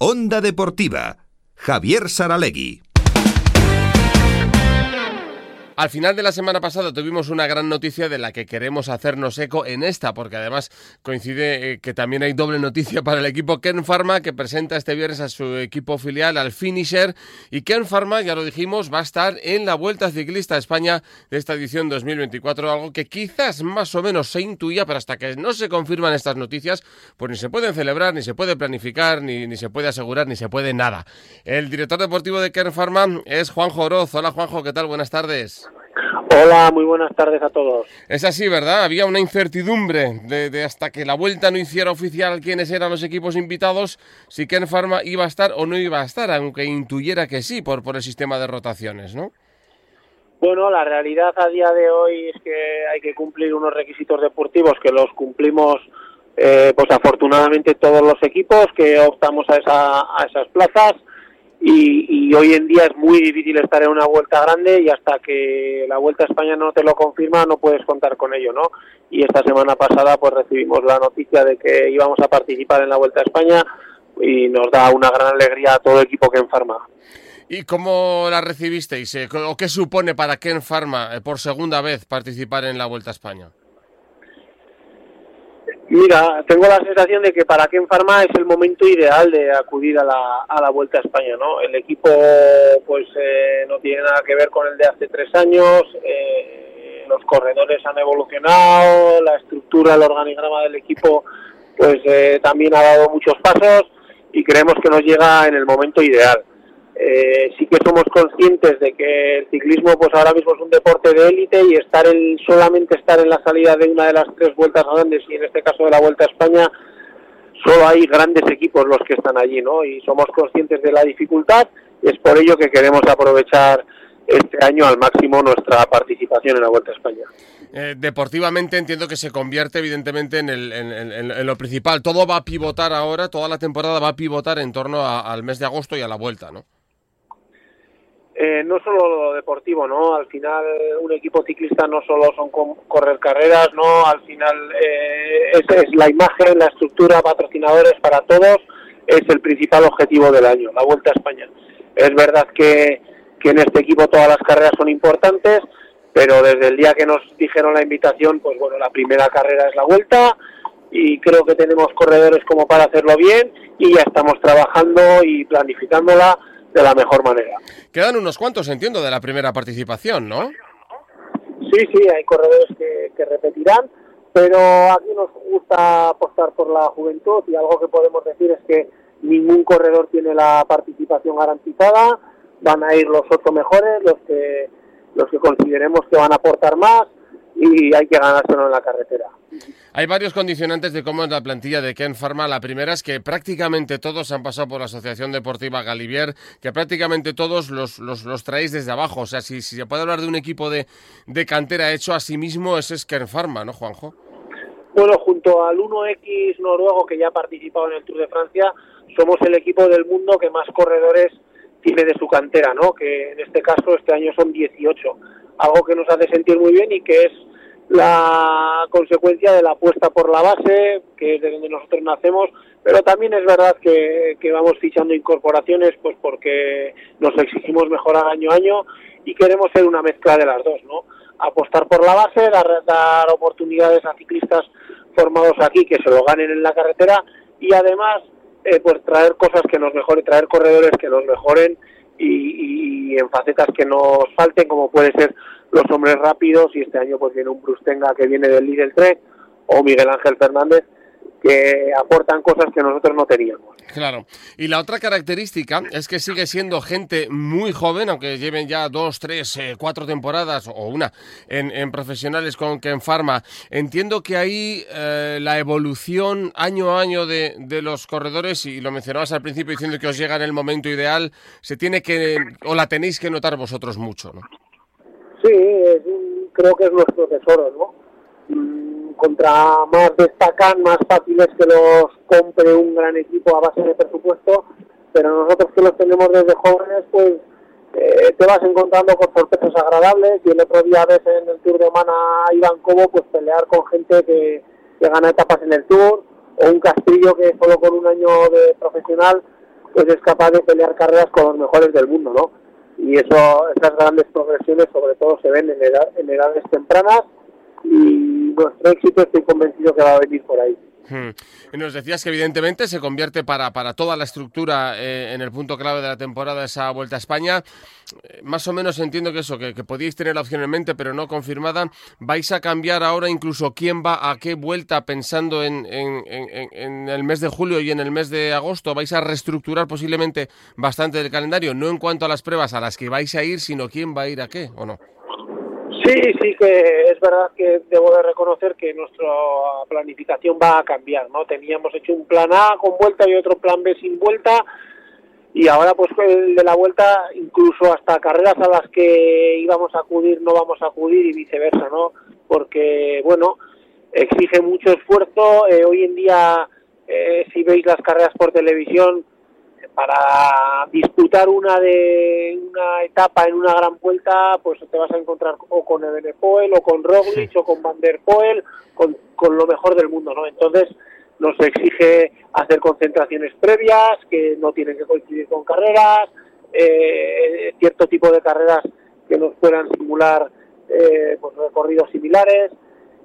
Onda Deportiva, Javier Saralegui. Al final de la semana pasada tuvimos una gran noticia de la que queremos hacernos eco en esta, porque además coincide eh, que también hay doble noticia para el equipo Ken Pharma, que presenta este viernes a su equipo filial, al Finisher. Y Ken Pharma, ya lo dijimos, va a estar en la Vuelta Ciclista a España de esta edición 2024, algo que quizás más o menos se intuía, pero hasta que no se confirman estas noticias, pues ni se pueden celebrar, ni se puede planificar, ni, ni se puede asegurar, ni se puede nada. El director deportivo de Ken Pharma es Juanjo Oroz. Hola Juanjo, ¿qué tal? Buenas tardes. Hola, muy buenas tardes a todos. Es así, ¿verdad? Había una incertidumbre de, hasta que la vuelta no hiciera oficial quiénes eran los equipos invitados, si Ken Pharma iba a estar o no iba a estar, aunque intuyera que sí por, por el sistema de rotaciones, ¿no? Bueno, la realidad a día de hoy es que hay que cumplir unos requisitos deportivos que los cumplimos, eh, pues afortunadamente todos los equipos que optamos a, esa, a esas plazas y, hoy en día es muy difícil estar en una vuelta grande y hasta que la Vuelta a España no te lo confirma no puedes contar con ello, ¿no? Y esta semana pasada pues recibimos la noticia de que íbamos a participar en la Vuelta a España y nos da una gran alegría a todo el equipo que en Pharma. ¿Y cómo la recibisteis? Eh, ¿O qué supone para Ken Pharma eh, por segunda vez participar en la Vuelta a España? Mira, tengo la sensación de que para Ken Pharma es el momento ideal de acudir a la, a la Vuelta a España, ¿no? El equipo, pues, eh, no tiene nada que ver con el de hace tres años, eh, los corredores han evolucionado, la estructura, el organigrama del equipo, pues, eh, también ha dado muchos pasos y creemos que nos llega en el momento ideal. Eh, sí que somos conscientes de que el ciclismo pues ahora mismo es un deporte de élite y estar en, solamente estar en la salida de una de las tres vueltas grandes y en este caso de la Vuelta a España solo hay grandes equipos los que están allí, ¿no? Y somos conscientes de la dificultad y es por ello que queremos aprovechar este año al máximo nuestra participación en la Vuelta a España. Eh, deportivamente entiendo que se convierte evidentemente en, el, en, lo principal. Todo va a pivotar ahora, toda la temporada va a pivotar en torno al mes de agosto y a la vuelta, ¿no? Eh, no solo lo deportivo, ¿no? Al final un equipo ciclista no solo son correr carreras, ¿no? Al final eh, es, es, la imagen, la estructura, patrocinadores para todos, es el principal objetivo del año, la Vuelta a España. Es verdad que, que en este equipo todas las carreras son importantes, pero desde el día que nos dijeron la invitación, pues bueno, la primera carrera es la Vuelta y creo que tenemos corredores como para hacerlo bien y ya estamos trabajando y planificándola de la mejor manera. Quedan unos cuantos, entiendo, de la primera participación, ¿no? Sí, sí, hay corredores que, que repetirán, pero aquí nos gusta apostar por la juventud y algo que podemos decir es que ningún corredor tiene la participación garantizada, van a ir los ocho mejores, los que los que consideremos que van a aportar más y hay que ganárselo en la carretera. Hay varios condicionantes de cómo es la plantilla de Ken Pharma. La primera es que prácticamente todos han pasado por la Asociación Deportiva Galivier, que prácticamente todos los, los, traéis desde abajo. O sea, si, si, se puede hablar de un equipo de, de cantera hecho a sí mismo, ese es Ken Pharma, ¿no, Juanjo? Bueno, junto al 1X noruego que ya ha participado en el Tour de Francia, somos el equipo del mundo que más corredores tiene de su cantera, ¿no? Que en este caso este año son 18. Algo que nos hace sentir muy bien y que es la consecuencia de la apuesta por la base, que es de donde nosotros nacemos, pero también es verdad que, vamos fichando incorporaciones pues porque nos exigimos mejorar año a año y queremos ser una mezcla de las dos, ¿no? Apostar por la base, dar, dar oportunidades a ciclistas formados aquí que se lo ganen en la carretera y además eh, pues traer cosas que nos mejoren, traer corredores que nos mejoren y, y en facetas que nos falten como puede ser los hombres rápidos y este año pues viene un Brustenga que viene del Lidl Trek o Miguel Ángel Fernández que aportan cosas que nosotros no teníamos. Claro. Y la otra característica es que sigue siendo gente muy joven, aunque lleven ya dos, tres, eh, cuatro temporadas o una en, profesionales con Ken Pharma. Entiendo que ahí eh, la evolución año a año de, de, los corredores, y lo mencionabas al principio diciendo que os llega en el momento ideal, se tiene que, o la tenéis que notar vosotros mucho, ¿no? Creo que es nuestro tesoro, ¿no? Mm, contra más destacan, más fácil es que los compre un gran equipo a base de presupuesto, pero nosotros que los tenemos desde jóvenes, pues eh, te vas encontrando con sorpresas agradables y el otro día ves en el Tour de Oman a Iván Cobo pues pelear con gente que, que gana etapas en el Tour o un Castillo que solo con un año de profesional pues es capaz de pelear carreras con los mejores del mundo, ¿no? Y eso, esas grandes progresiones sobre todo se ven en, en edades tempranas y nuestro éxito estoy convencido que va a venir por ahí. Hmm. Nos decías que evidentemente se convierte para, para toda la estructura eh, en el punto clave de la temporada esa Vuelta a España. Eh, más o menos entiendo que eso, que, podíais tener la opción en mente, pero no confirmada. ¿Vais a cambiar ahora incluso quién va a qué vuelta pensando en, en, en, el mes de julio y en el mes de agosto? ¿Vais a reestructurar posiblemente bastante el calendario? No en cuanto a las pruebas a las que vais a ir, sino quién va a ir a qué, ¿o no? Sí, sí que es verdad que debo de reconocer que nuestra planificación va a cambiar, ¿no? Teníamos hecho un plan A con vuelta y otro plan B sin vuelta y ahora pues el de la vuelta incluso hasta carreras a las que íbamos a acudir no vamos a acudir y viceversa, ¿no? Porque bueno, exige mucho esfuerzo, eh, hoy en día eh, si veis las carreras por televisión para disputar una de una etapa en una gran vuelta, pues te vas a encontrar o con Ebenepoel o con Roglic o con Van der Poel, con, con lo mejor del mundo, ¿no? Entonces nos exige hacer concentraciones previas que no tienen que coincidir con carreras, eh, cierto tipo de carreras que nos puedan simular eh, pues recorridos similares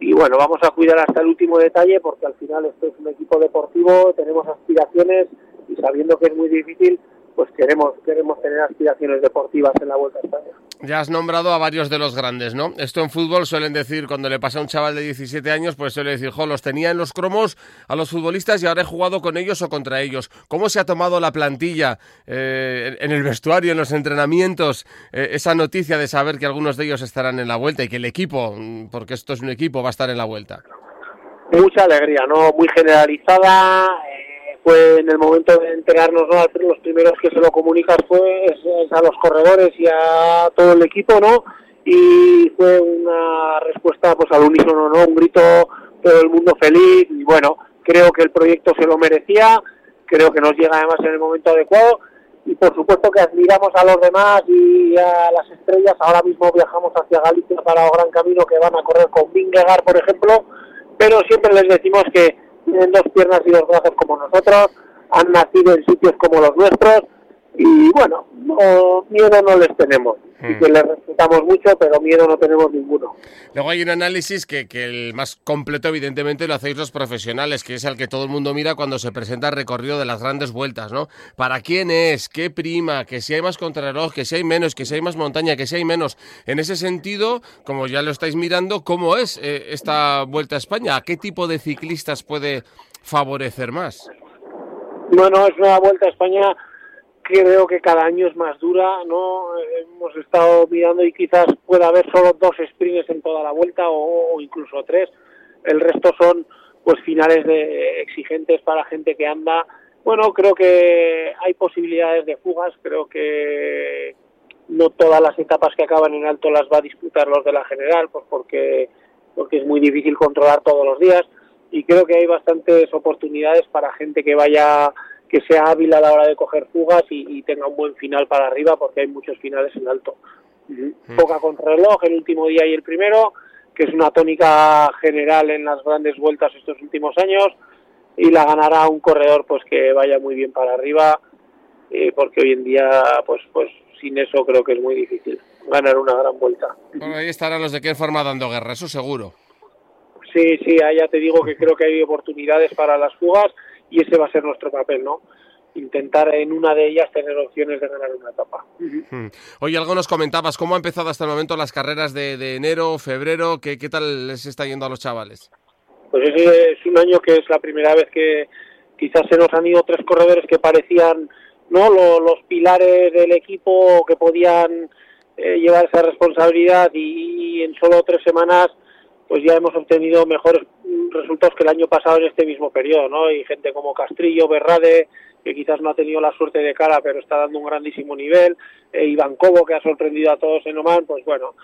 y bueno, vamos a cuidar hasta el último detalle porque al final esto es un equipo deportivo, tenemos aspiraciones y sabiendo que es muy difícil, pues queremos, queremos tener aspiraciones deportivas en la Vuelta a España. Ya has nombrado a varios de los grandes, ¿no? Esto en fútbol suelen decir, cuando le pasa a un chaval de 17 años, pues suele decir, jo, los tenía en los cromos a los futbolistas y ahora he jugado con ellos o contra ellos. ¿Cómo se ha tomado la plantilla eh, en el vestuario, en los entrenamientos, eh, esa noticia de saber que algunos de ellos estarán en la vuelta y que el equipo, mm, porque esto es un equipo, va a estar en la vuelta? Mucha alegría, ¿no? Muy generalizada fue en el momento de enterarnos, ¿no? los primeros que se lo comunicas fue a los corredores y a todo el equipo, ¿no? Y fue una respuesta pues al unísono, ¿no? Un grito, todo el mundo feliz y bueno, creo que el proyecto se lo merecía, creo que nos llega además en el momento adecuado y por supuesto que admiramos a los demás y a las estrellas. Ahora mismo viajamos hacia Galicia para el Gran Camino que van a correr con Vingegaard, por ejemplo, pero siempre les decimos que tienen dos piernas y dos brazos como nosotros, han nacido en sitios como los nuestros y bueno, miedo no les tenemos. Y que hmm. les respetamos mucho, pero miedo no tenemos ninguno. Luego hay un análisis que, que, el más completo, evidentemente, lo hacéis los profesionales, que es el que todo el mundo mira cuando se presenta el recorrido de las grandes vueltas, ¿no? ¿Para quién es? ¿Qué prima? Que si hay más contrarreloj, que si hay menos, que si hay más montaña, que si hay menos. En ese sentido, como ya lo estáis mirando, ¿cómo es eh, esta vuelta a España? ¿A qué tipo de ciclistas puede favorecer más? Bueno, es una vuelta a España creo que cada año es más dura, ¿no? Hemos estado mirando y quizás pueda haber solo dos sprints en toda la vuelta o, incluso tres. El resto son pues finales de exigentes para gente que anda. Bueno, creo que hay posibilidades de fugas, creo que no todas las etapas que acaban en alto las va a disputar los de la general, pues porque porque es muy difícil controlar todos los días y creo que hay bastantes oportunidades para gente que vaya que sea hábil a la hora de coger fugas y, tenga un buen final para arriba porque hay muchos finales en alto. Mm. Poca contrarreloj el último día y el primero, que es una tónica general en las grandes vueltas estos últimos años y la ganará un corredor pues que vaya muy bien para arriba eh, porque hoy en día pues pues sin eso creo que es muy difícil ganar una gran vuelta. Bueno, ahí estarán los de qué forma dando guerra, eso seguro. Sí, sí, ya te digo que creo que hay oportunidades para las fugas y ese va a ser nuestro papel, ¿no? intentar en una de ellas tener opciones de ganar una etapa. Oye, algo nos comentabas, ¿cómo han empezado hasta el momento las carreras de, enero, febrero? ¿Qué, ¿Qué, tal les está yendo a los chavales? Pues es un año que es la primera vez que quizás se nos han ido tres corredores que parecían no los, pilares del equipo que podían eh, llevar esa responsabilidad y, y en solo tres semanas pues ya hemos obtenido mejores resultados que el año pasado en este mismo periodo, ¿no? Y gente como Castrillo, Berrade, que quizás no ha tenido la suerte de cara, pero está dando un grandísimo nivel, e Iván Cobo, que ha sorprendido a todos en Oman, pues bueno,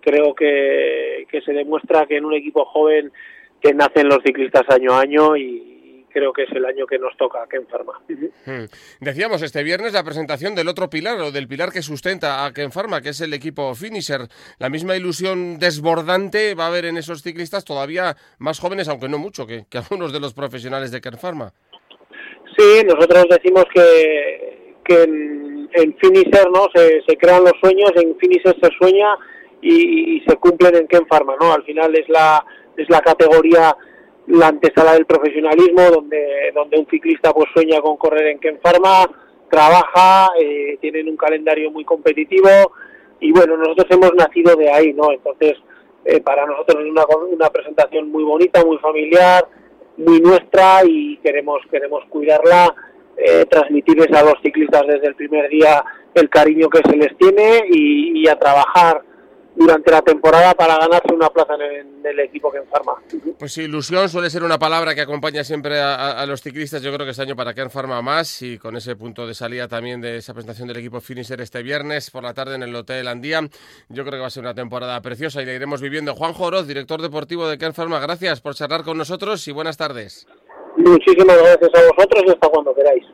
creo que, que se demuestra que en un equipo joven que nacen los ciclistas año a año y, creo que es el año que nos toca a Pharma. Hmm. Decíamos este viernes la presentación del otro pilar o del pilar que sustenta a Ken Pharma, que es el equipo finisher. La misma ilusión desbordante va a haber en esos ciclistas todavía más jóvenes, aunque no mucho, que, algunos de los profesionales de Ken Pharma. Sí, nosotros decimos que, que en, en Finisher ¿no? Se, se, crean los sueños, en Finisher se sueña y, y, se cumplen en Ken Pharma, ¿no? Al final es la, es la categoría, la antesala del profesionalismo, donde, donde un ciclista pues sueña con correr en Ken Pharma, trabaja, eh, tienen un calendario muy competitivo y bueno, nosotros hemos nacido de ahí, ¿no? Entonces, eh, para nosotros es una, una presentación muy bonita, muy familiar, muy nuestra y queremos queremos cuidarla, eh, transmitirles a los ciclistas desde el primer día el cariño que se les tiene y a trabajar durante la temporada para ganarse una plaza en el, en el equipo que enfarma. Pues ilusión suele ser una palabra que acompaña siempre a, a, los ciclistas. Yo creo que este año para Ken Pharma más y con ese punto de salida también de esa presentación del equipo Finisher este viernes por la tarde en el Hotel Andía. Yo creo que va a ser una temporada preciosa y la iremos viviendo. Juan Joroz, director deportivo de Ken Pharma, gracias por charlar con nosotros y buenas tardes. Muchísimas gracias a vosotros y hasta cuando queráis.